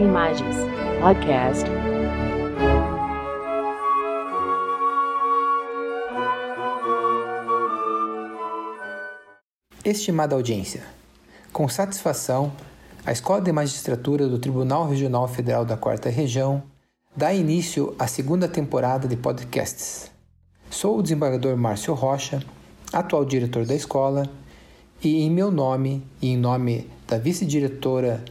Imagens Podcast. Estimada audiência, com satisfação, a Escola de Magistratura do Tribunal Regional Federal da Quarta Região dá início à segunda temporada de podcasts. Sou o desembargador Márcio Rocha, atual diretor da escola, e em meu nome e em nome da vice-diretora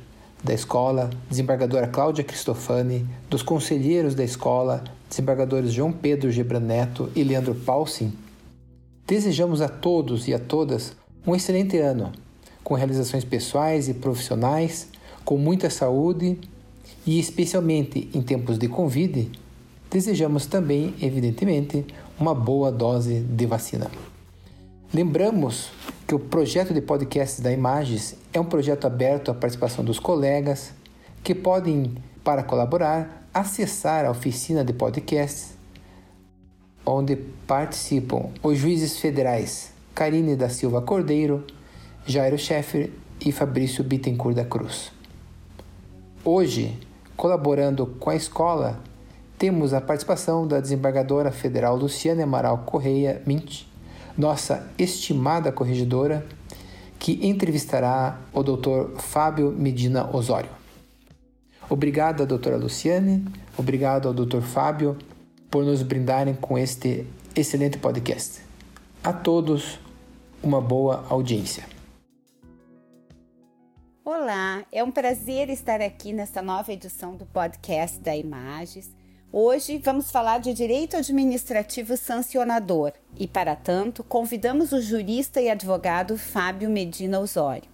da escola, desembargadora Cláudia Cristofani, dos conselheiros da escola, desembargadores João Pedro Gebran Neto e Leandro Paulsin, desejamos a todos e a todas um excelente ano, com realizações pessoais e profissionais, com muita saúde e, especialmente em tempos de Covid, desejamos também, evidentemente, uma boa dose de vacina. Lembramos que o projeto de podcast da Imagens é um projeto aberto à participação dos colegas que podem, para colaborar, acessar a oficina de podcasts, onde participam os juízes federais Karine da Silva Cordeiro, Jairo Scheffer e Fabrício Bittencourt da Cruz. Hoje, colaborando com a escola, temos a participação da desembargadora federal Luciana Amaral Correia Mint, nossa estimada corregedora, que entrevistará o Dr. Fábio Medina Osório. Obrigado doutora Luciane, obrigado ao Dr. Fábio por nos brindarem com este excelente podcast. A todos, uma boa audiência. Olá, é um prazer estar aqui nesta nova edição do podcast da Imagens. Hoje vamos falar de direito administrativo sancionador e, para tanto, convidamos o jurista e advogado Fábio Medina Osório.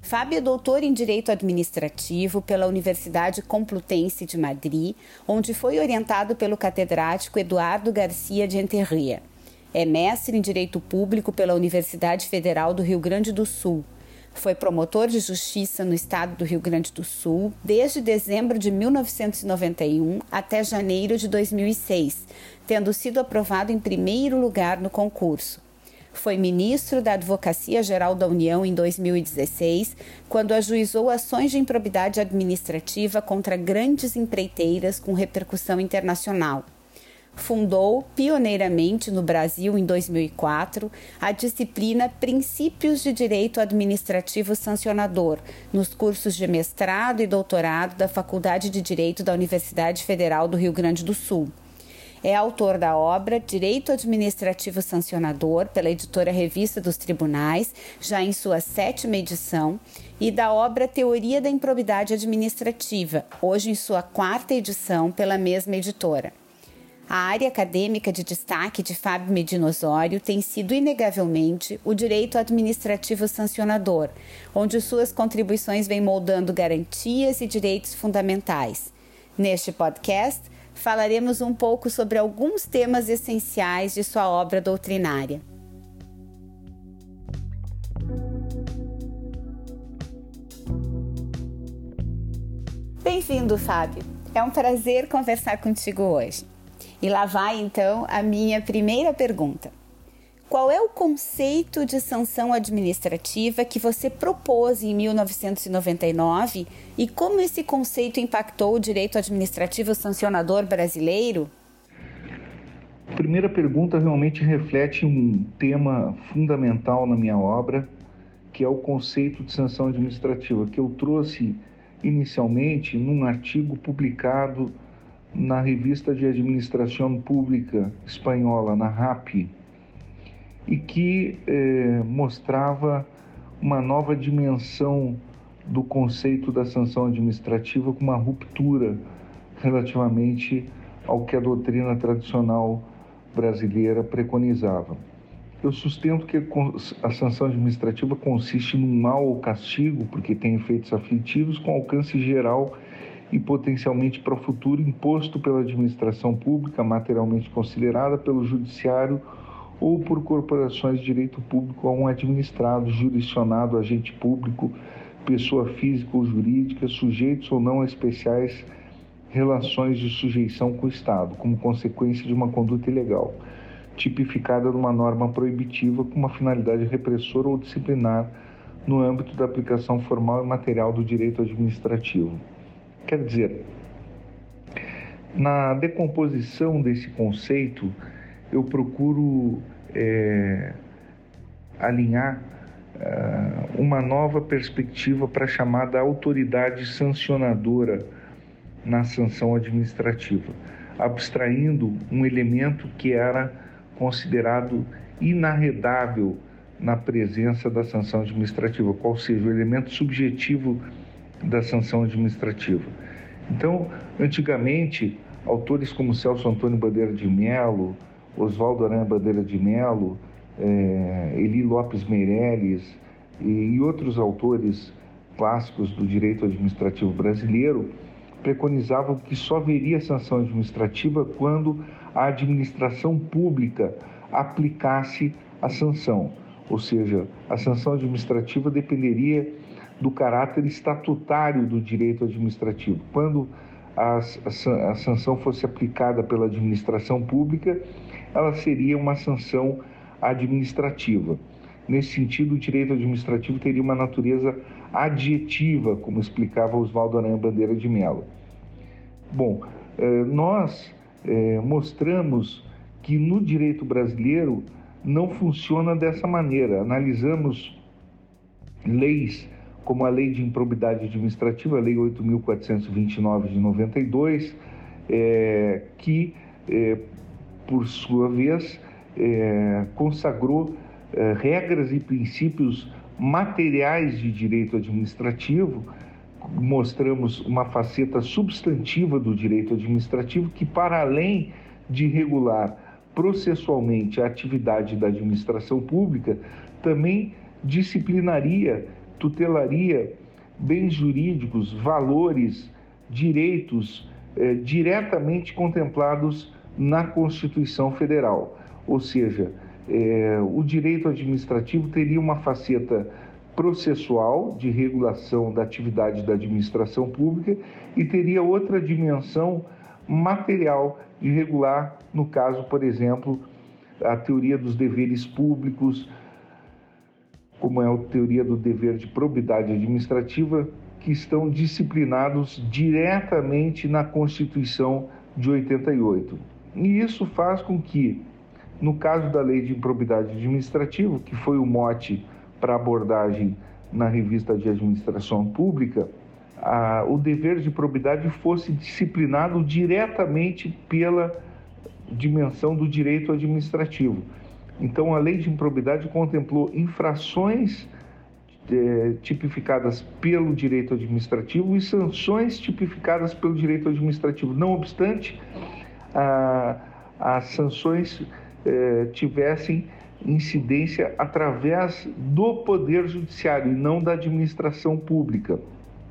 Fábio é doutor em Direito Administrativo pela Universidade Complutense de Madrid, onde foi orientado pelo catedrático Eduardo Garcia de Enterria. É mestre em Direito Público pela Universidade Federal do Rio Grande do Sul foi promotor de justiça no estado do Rio Grande do Sul desde dezembro de 1991 até janeiro de 2006, tendo sido aprovado em primeiro lugar no concurso. Foi ministro da Advocacia Geral da União em 2016, quando ajuizou ações de improbidade administrativa contra grandes empreiteiras com repercussão internacional fundou pioneiramente no Brasil em 2004 a disciplina Princípios de Direito Administrativo Sancionador nos cursos de mestrado e doutorado da Faculdade de Direito da Universidade Federal do Rio Grande do Sul. É autor da obra Direito Administrativo Sancionador, pela editora Revista dos Tribunais, já em sua sétima edição, e da obra Teoria da Improbidade Administrativa, hoje em sua quarta edição, pela mesma editora. A área acadêmica de destaque de Fábio Medina Osório tem sido inegavelmente o direito administrativo sancionador, onde suas contribuições vêm moldando garantias e direitos fundamentais. Neste podcast, falaremos um pouco sobre alguns temas essenciais de sua obra doutrinária. Bem-vindo, Fábio. É um prazer conversar contigo hoje. E lá vai então a minha primeira pergunta. Qual é o conceito de sanção administrativa que você propôs em 1999 e como esse conceito impactou o direito administrativo sancionador brasileiro? A primeira pergunta realmente reflete um tema fundamental na minha obra, que é o conceito de sanção administrativa, que eu trouxe inicialmente num artigo publicado na revista de administração pública espanhola, na RAP, e que eh, mostrava uma nova dimensão do conceito da sanção administrativa com uma ruptura relativamente ao que a doutrina tradicional brasileira preconizava. Eu sustento que a sanção administrativa consiste num mal ou castigo, porque tem efeitos aflitivos, com alcance geral e potencialmente para o futuro imposto pela administração pública, materialmente considerada pelo judiciário ou por corporações de direito público a um administrado, jurisdicionado, agente público, pessoa física ou jurídica, sujeitos ou não a especiais relações de sujeição com o Estado, como consequência de uma conduta ilegal, tipificada numa norma proibitiva com uma finalidade repressora ou disciplinar no âmbito da aplicação formal e material do direito administrativo Quer dizer, na decomposição desse conceito, eu procuro é, alinhar uh, uma nova perspectiva para a chamada autoridade sancionadora na sanção administrativa, abstraindo um elemento que era considerado inarredável na presença da sanção administrativa, qual seja o elemento subjetivo da sanção administrativa. Então, antigamente, autores como Celso Antônio Bandeira de Melo, Oswaldo Aranha Bandeira de Melo, é, Eli Lopes Meireles e, e outros autores clássicos do direito administrativo brasileiro preconizavam que só haveria sanção administrativa quando a administração pública aplicasse a sanção, ou seja, a sanção administrativa dependeria do caráter estatutário do direito administrativo. Quando a, sanção fosse aplicada pela administração pública, ela seria uma sanção administrativa. Nesse sentido, o direito administrativo teria uma natureza adjetiva, como explicava Oswaldo Aranha Bandeira de Mello. Bom, eh, nós eh, mostramos que no direito brasileiro não funciona dessa maneira. Analisamos leis como a Lei de Improbidade Administrativa, a Lei 8.429 de 92, é, que, é, por sua vez, é, consagrou é, regras e princípios materiais de direito administrativo, mostramos uma faceta substantiva do direito administrativo que, para além de regular processualmente a atividade da administração pública, também disciplinaria tutelaria bens jurídicos, valores, direitos eh, diretamente contemplados na Constituição Federal. Ou seja, eh, o direito administrativo teria uma faceta processual de regulação da atividade da administração pública e teria outra dimensão material de regular, no caso, por exemplo, a teoria dos deveres públicos, como é a teoria do dever de probidade administrativa, que estão disciplinados diretamente na Constituição de 88. E isso faz com que, no caso da Lei de Improbidade Administrativa, que foi o mote para abordagem na revista de administração pública, a, o dever de probidade fosse disciplinado diretamente pela dimensão do direito administrativo. Então, a lei de improbidade contemplou infrações é, tipificadas pelo direito administrativo e sanções tipificadas pelo direito administrativo. Não obstante, a, as sanções é, tivessem incidência através do Poder Judiciário e não da administração pública.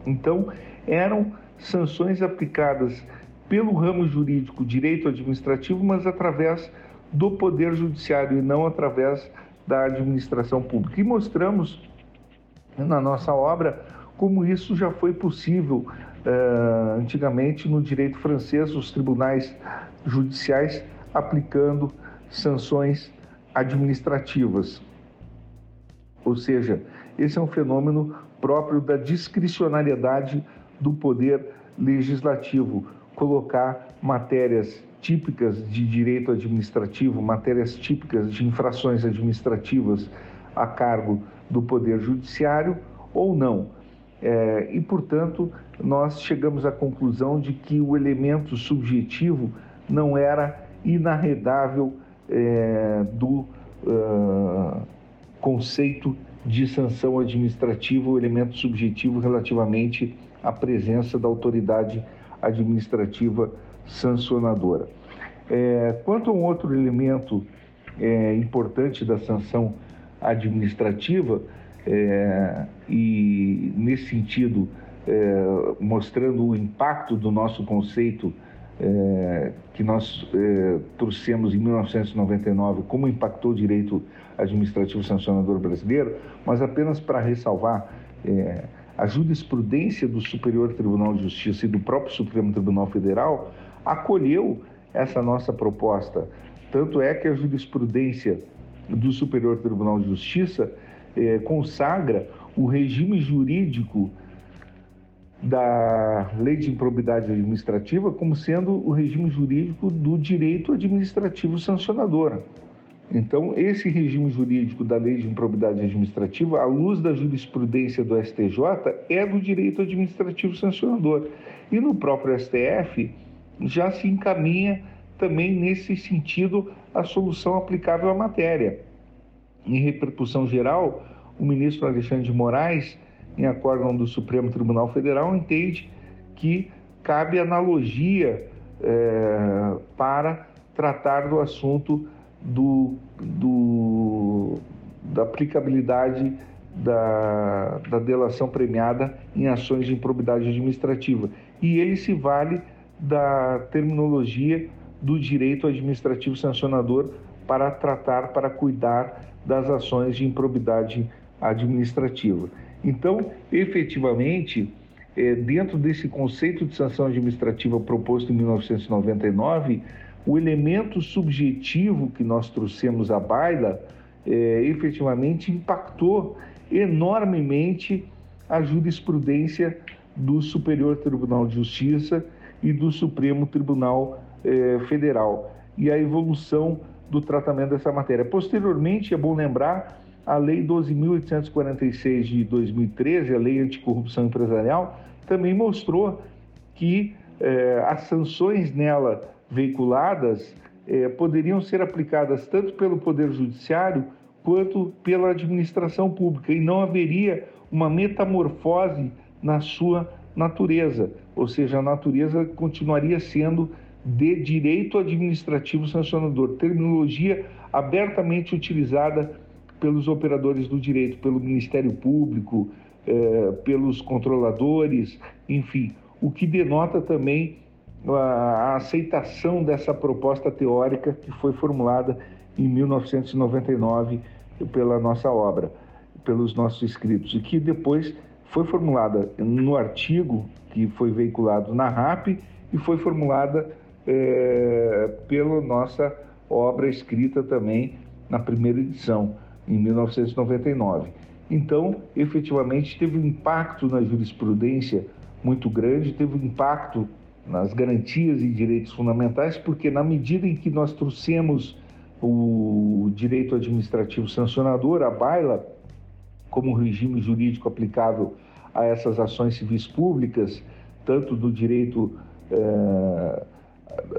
Então, eram sanções aplicadas pelo ramo jurídico direito administrativo, mas através do Poder Judiciário e não através da administração pública. E mostramos na nossa obra como isso já foi possível uh, antigamente no direito francês, os tribunais judiciais aplicando sanções administrativas. Ou seja, esse é um fenômeno próprio da discricionariedade do poder legislativo, colocar matérias típicas de direito administrativo, matérias típicas de infrações administrativas a cargo do Poder Judiciário ou não. É, e, portanto, nós chegamos à conclusão de que o elemento subjetivo não era inarredável é, do uh, conceito de sanção administrativa, o elemento subjetivo relativamente à presença da autoridade administrativa sancionadora. É, quanto a um outro elemento é, importante da sanção administrativa, é, e nesse sentido, é, mostrando o impacto do nosso conceito é, que nós é, trouxemos em 1999, como impactou o direito administrativo sancionador brasileiro, mas apenas para ressalvar a jurisprudência do Superior Tribunal de Justiça e do próprio Supremo Tribunal Federal acolheu essa nossa proposta. Tanto é que a jurisprudência do Superior Tribunal de Justiça eh, consagra o regime jurídico da Lei de Improbidade Administrativa como sendo o regime jurídico do direito administrativo sancionador. Então, esse regime jurídico da Lei de Improbidade Administrativa, à luz da jurisprudência do STJ, é do direito administrativo sancionador. E no próprio STF já se encaminha também nesse sentido a solução aplicável à matéria. Em repercussão geral, o ministro Alexandre de Moraes, em acórdão do Supremo Tribunal Federal, entende que cabe analogia é, para tratar do assunto do, do, da aplicabilidade da, da delação premiada em ações de improbidade administrativa. E ele se vale da terminologia do direito administrativo sancionador para tratar, para cuidar das ações de improbidade administrativa. Então, efetivamente, é, dentro desse conceito de sanção administrativa proposto em 1999, o elemento subjetivo que nós trouxemos à baila é, efetivamente impactou enormemente a jurisprudência do Superior Tribunal de Justiça e do Supremo Tribunal eh, Federal e a evolução do tratamento dessa matéria. Posteriormente, é bom lembrar a Lei 12.846 de 2013, a Lei Anticorrupção Empresarial, também mostrou que eh, as sanções nela veiculadas eh, poderiam ser aplicadas tanto pelo Poder Judiciário quanto pela administração pública e não haveria uma metamorfose na sua natureza, ou seja, a natureza continuaria sendo de direito administrativo sancionador, terminologia abertamente utilizada pelos operadores do direito, pelo Ministério Público, eh, pelos controladores, enfim, o que denota também a, aceitação dessa proposta teórica que foi formulada em 1999 pela nossa obra, pelos nossos escritos, e que depois foi formulada no artigo que foi veiculado na RAP e foi formulada é, pela nossa obra escrita também na primeira edição, em 1999. Então, efetivamente, teve um impacto na jurisprudência muito grande, teve um impacto nas garantias e direitos fundamentais, porque na medida em que nós trouxemos o direito administrativo sancionador, a baila, como regime jurídico aplicável a essas ações civis públicas, tanto do direito eh,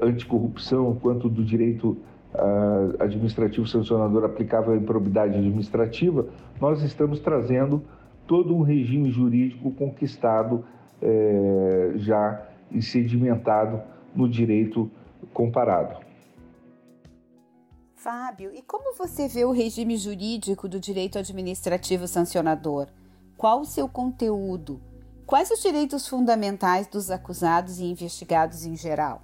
anticorrupção quanto do direito eh, administrativo sancionador aplicável à improbidade administrativa, nós estamos trazendo todo um regime jurídico conquistado eh, já e sedimentado no direito comparado. Fábio, e como você vê o regime jurídico do direito administrativo sancionador? Qual o seu conteúdo? Quais os direitos fundamentais dos acusados e investigados em geral?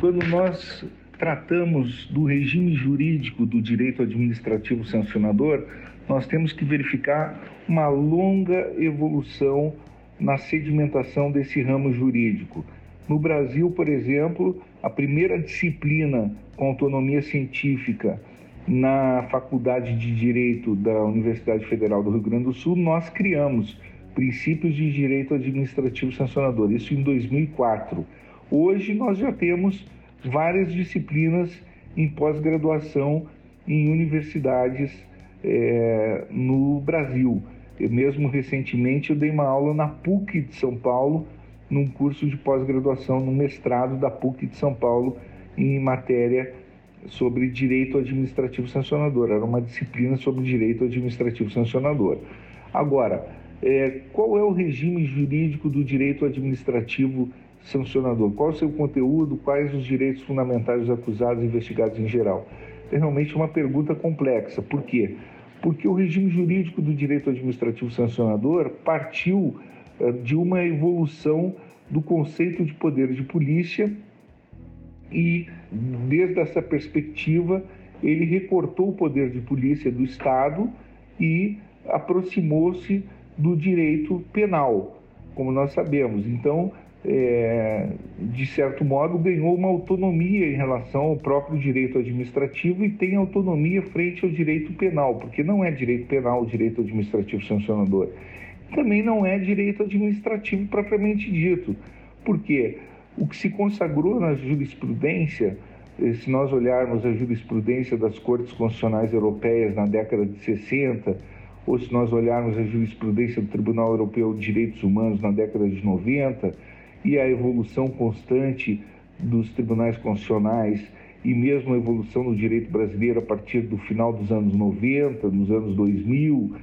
Quando nós tratamos do regime jurídico do direito administrativo sancionador, nós temos que verificar uma longa evolução na sedimentação desse ramo jurídico. No Brasil, por exemplo, a primeira disciplina com autonomia científica na Faculdade de Direito da Universidade Federal do Rio Grande do Sul, nós criamos princípios de direito administrativo sancionador, isso em 2004. Hoje nós já temos várias disciplinas em pós-graduação em universidades é, no Brasil. Eu mesmo recentemente eu dei uma aula na PUC de São Paulo num curso de pós-graduação, no mestrado da PUC de São Paulo, em matéria sobre direito administrativo sancionador. Era uma disciplina sobre direito administrativo sancionador. Agora, é, qual é o regime jurídico do direito administrativo sancionador? Qual é o seu conteúdo? Quais os direitos fundamentais dos acusados e investigados em geral? É realmente uma pergunta complexa. Por quê? Porque o regime jurídico do direito administrativo sancionador partiu eh, de uma evolução do conceito de poder de polícia e, desde essa perspectiva, ele recortou o poder de polícia do Estado e aproximou-se do direito penal, como nós sabemos. Então, é, de certo modo, ganhou uma autonomia em relação ao próprio direito administrativo e tem autonomia frente ao direito penal, porque não é direito penal o direito administrativo sancionador. Também não é direito administrativo propriamente dito, porque o que se consagrou na jurisprudência, eh, se nós olharmos a jurisprudência das cortes constitucionais europeias na década de 60, ou se nós olharmos a jurisprudência do Tribunal Europeu de Direitos Humanos na década de 90 e a evolução constante dos tribunais constitucionais e mesmo a evolução do direito brasileiro a partir do final dos anos 90, nos anos 2000,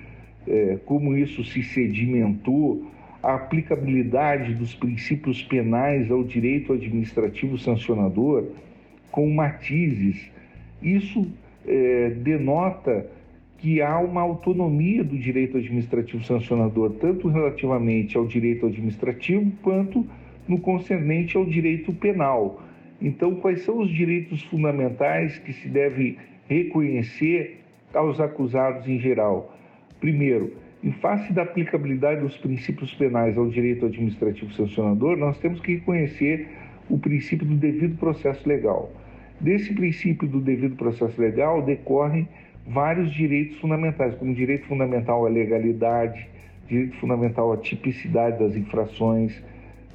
é, como isso se sedimentou, a aplicabilidade dos princípios penais ao direito administrativo sancionador com matizes. Isso é, denota que há uma autonomia do direito administrativo sancionador, tanto relativamente ao direito administrativo quanto no concernente ao direito penal. Então, quais são os direitos fundamentais que se deve reconhecer aos acusados em geral? Primeiro, em face da aplicabilidade dos princípios penais ao direito administrativo sancionador, nós temos que reconhecer o princípio do devido processo legal. Desse princípio do devido processo legal decorrem vários direitos fundamentais, como direito fundamental à legalidade, direito fundamental à tipicidade das infrações,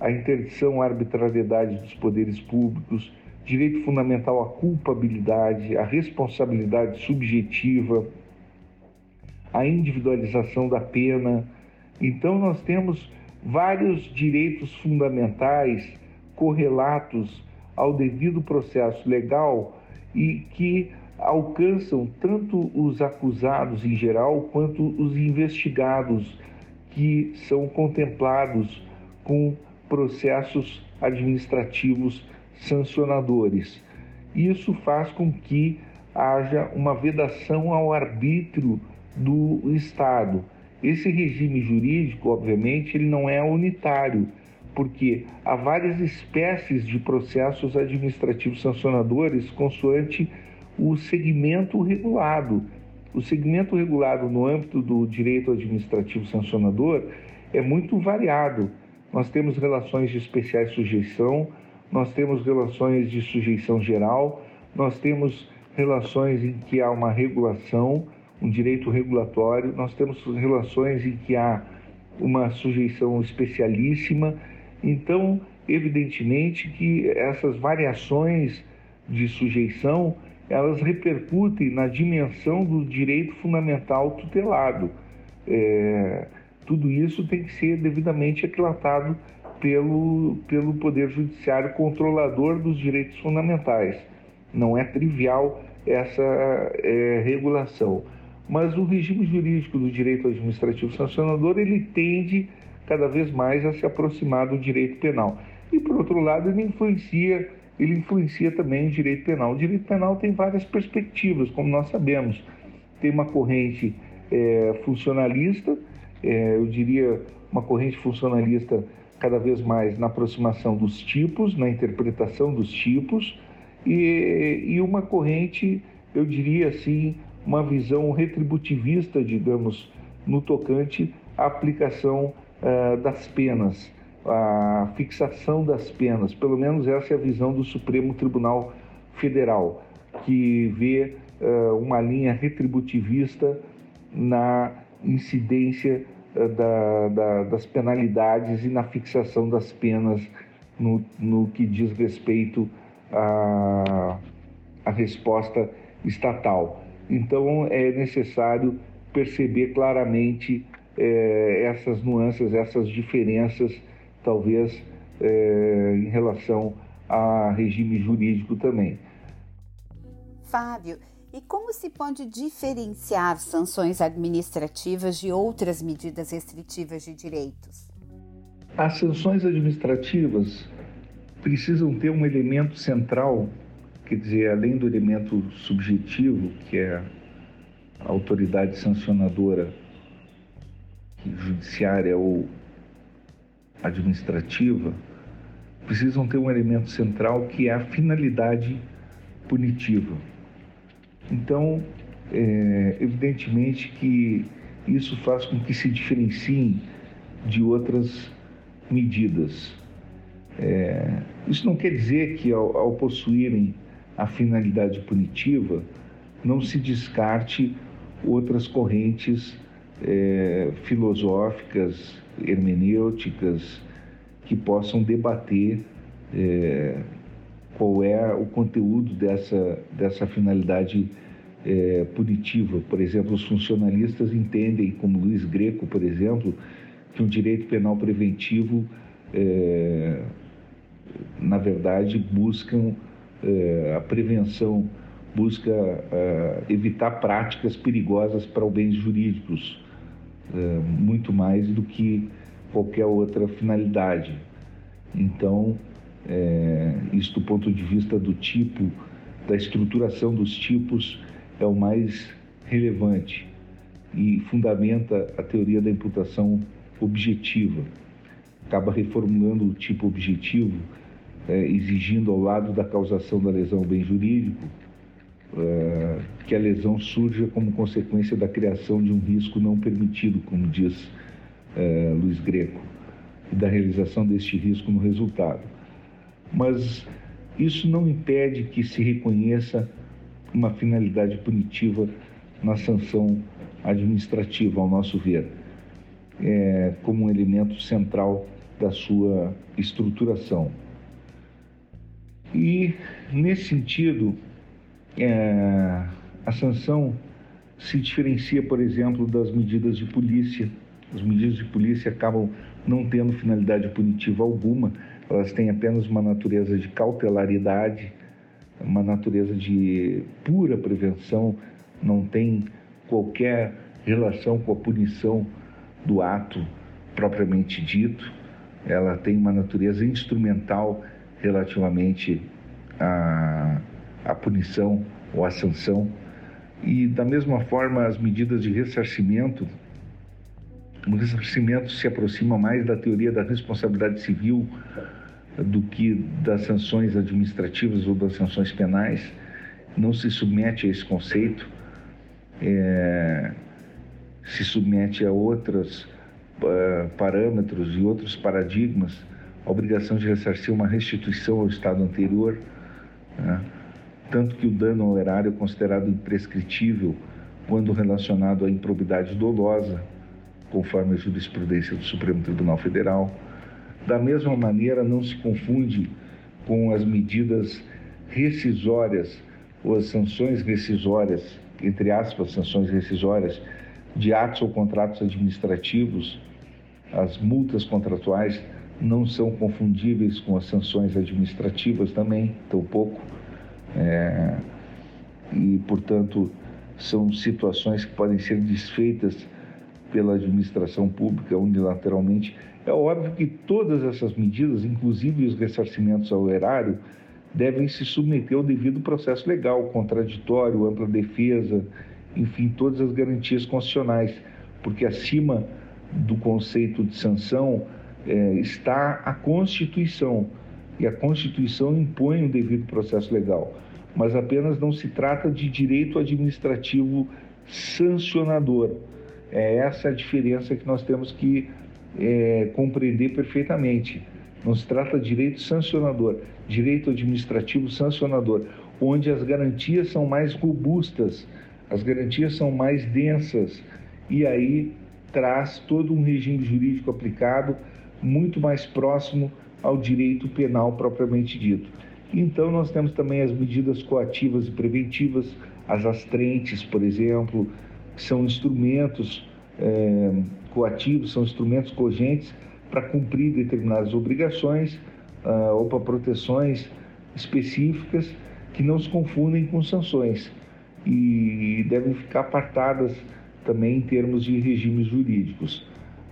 a interdição à arbitrariedade dos poderes públicos, direito fundamental à culpabilidade, à responsabilidade subjetiva, a individualização da pena. Então, nós temos vários direitos fundamentais correlatos ao devido processo legal e que alcançam tanto os acusados em geral quanto os investigados que são contemplados com processos administrativos sancionadores. Isso faz com que haja uma vedação ao arbítrio do Estado. Esse regime jurídico, obviamente, ele não é unitário, porque há várias espécies de processos administrativos sancionadores consoante o segmento regulado. O segmento regulado no âmbito do direito administrativo sancionador é muito variado. Nós temos relações de especiais sujeição, nós temos relações de sujeição geral, nós temos relações em que há uma regulação, um direito regulatório, nós temos relações em que há uma sujeição especialíssima. Então, evidentemente que essas variações de sujeição elas repercutem na dimensão do direito fundamental tutelado. É, tudo isso tem que ser devidamente aquilatado pelo, pelo Poder Judiciário controlador dos direitos fundamentais. Não é trivial essa é, regulação. Mas o regime jurídico do direito administrativo sancionador ele tende cada vez mais a se aproximar do direito penal. E, por outro lado, ele influencia ele influencia também o direito penal. O direito penal tem várias perspectivas, como nós sabemos. Tem uma corrente é, funcionalista, é, eu diria uma corrente funcionalista cada vez mais na aproximação dos tipos, na interpretação dos tipos, e, e uma corrente, eu diria assim, uma visão retributivista, digamos, no tocante à aplicação uh, das penas a fixação das penas, pelo menos essa é a visão do Supremo Tribunal Federal, que vê uh, uma linha retributivista na incidência uh, da, da, das penalidades e na fixação das penas no, no que diz respeito à, à resposta estatal. Então é necessário perceber claramente eh, essas nuances, essas diferenças talvez é, em relação a regime jurídico também. Fábio, e como se pode diferenciar sanções administrativas de outras medidas restritivas de direitos? As sanções administrativas precisam ter um elemento central, quer dizer, além do elemento subjetivo, que é a autoridade sancionadora judiciária ou administrativa precisam ter um elemento central que é a finalidade punitiva. Então, é, evidentemente que isso faz com que se diferenciem de outras medidas. É, isso não quer dizer que ao, ao possuírem a finalidade punitiva não se descarte outras correntes é, filosóficas, hermenêuticas, que possam debater é, qual é o conteúdo dessa, dessa finalidade é, punitiva. Por exemplo, os funcionalistas entendem, como Luiz Greco, por exemplo, que um direito penal preventivo, é, na verdade, buscam a prevenção, busca é, evitar práticas perigosas para os bens jurídicos, é, muito mais do que qualquer outra finalidade. Então, é, isso do ponto de vista do tipo, da estruturação dos tipos, é o mais relevante e fundamenta a teoria da imputação objetiva. Acaba reformulando o tipo objetivo, é, exigindo ao lado da causação da lesão bem jurídico, é, que a lesão surja como consequência da criação de um risco não permitido, como diz é, Luiz Greco, e da realização deste risco no resultado. Mas isso não impede que se reconheça uma finalidade punitiva na sanção administrativa, ao nosso ver, é, como um elemento central da sua estruturação. E, nesse sentido, é, a sanção se diferencia, por exemplo, das medidas de polícia. As medidas de polícia acabam não tendo finalidade punitiva alguma, elas têm apenas uma natureza de cautelaridade, uma natureza de pura prevenção, não tem qualquer relação com a punição do ato propriamente dito, ela tem uma natureza instrumental relativamente à, à punição ou à sanção. E, da mesma forma, as medidas de ressarcimento o ressarcimento se aproxima mais da teoria da responsabilidade civil do que das sanções administrativas ou das sanções penais. Não se submete a esse conceito, é, se submete a outros uh, parâmetros e outros paradigmas. A obrigação de ressarcir uma restituição ao estado anterior, né? tanto que o dano ao erário é considerado imprescritível quando relacionado à improbidade dolosa conforme a jurisprudência do Supremo Tribunal Federal. Da mesma maneira, não se confunde com as medidas rescisórias ou as sanções rescisórias, entre aspas, sanções rescisórias, de atos ou contratos administrativos. As multas contratuais não são confundíveis com as sanções administrativas também, tampouco. É, e, portanto, são situações que podem ser desfeitas pela administração pública unilateralmente. É óbvio que todas essas medidas, inclusive os ressarcimentos ao erário, devem se submeter ao devido processo legal, contraditório, ampla defesa, enfim, todas as garantias constitucionais, porque acima do conceito de sanção é, está a Constituição, e a Constituição impõe o devido processo legal, mas apenas não se trata de direito administrativo sancionador. É essa a diferença que nós temos que é, compreender perfeitamente. Não se trata de direito sancionador, direito administrativo sancionador, onde as garantias são mais robustas, as garantias são mais densas, e aí traz todo um regime jurídico aplicado muito mais próximo ao direito penal propriamente dito. Então, nós temos também as medidas coativas e preventivas, as astrentes, por exemplo, que são instrumentos é, coativos, são instrumentos cogentes para cumprir determinadas obrigações uh, ou para proteções específicas que não se confundem com sanções e devem ficar apartadas também em termos de regimes jurídicos.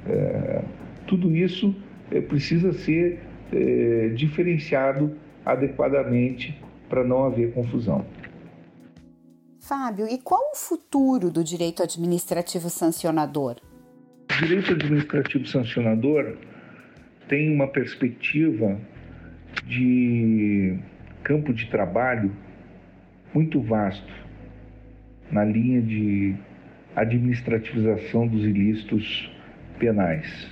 É, tudo isso precisa ser é, diferenciado adequadamente para não haver confusão. Fábio, e qual o futuro do direito administrativo sancionador? O direito administrativo sancionador tem uma perspectiva de campo de trabalho muito vasto na linha de administrativização dos ilícitos penais.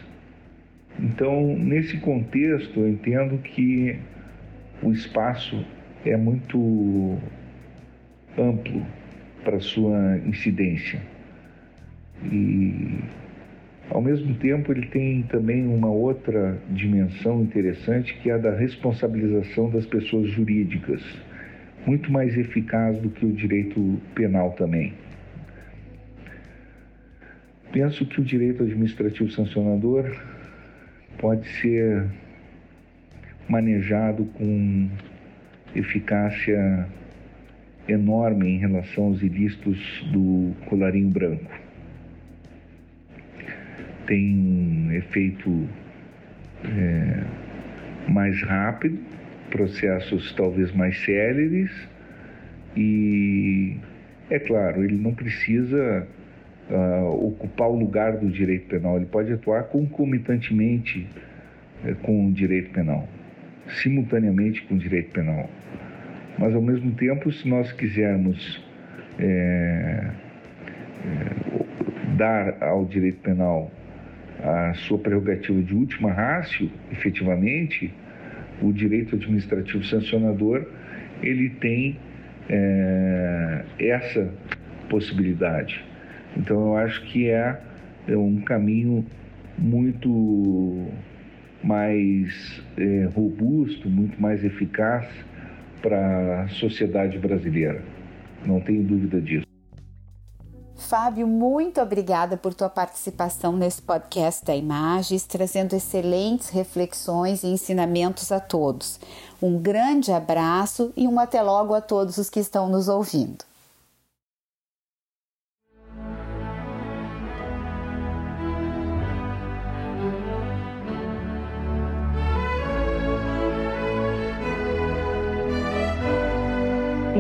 Então, nesse contexto, eu entendo que o espaço é muito amplo para sua incidência. E ao mesmo tempo ele tem também uma outra dimensão interessante que é a da responsabilização das pessoas jurídicas, muito mais eficaz do que o direito penal também. Penso que o direito administrativo sancionador pode ser manejado com eficácia enorme em relação aos ilícitos do colarinho branco. Tem um efeito é, mais rápido, processos talvez mais céleres e, é claro, ele não precisa uh, ocupar o lugar do direito penal, ele pode atuar concomitantemente uh, com o direito penal, simultaneamente com o direito penal. Mas, ao mesmo tempo, se nós quisermos é, é, dar ao direito penal a sua prerrogativa de última rácio, efetivamente, o direito administrativo sancionador ele tem é, essa possibilidade. Então eu acho que é, é um caminho muito mais é, robusto, muito mais eficaz para a sociedade brasileira. Não tenho dúvida disso. Fábio, muito obrigada por tua participação nesse podcast da Imagens, trazendo excelentes reflexões e ensinamentos a todos. Um grande abraço e um até logo a todos os que estão nos ouvindo.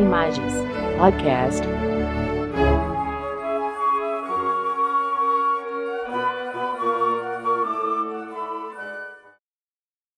Imagens Podcast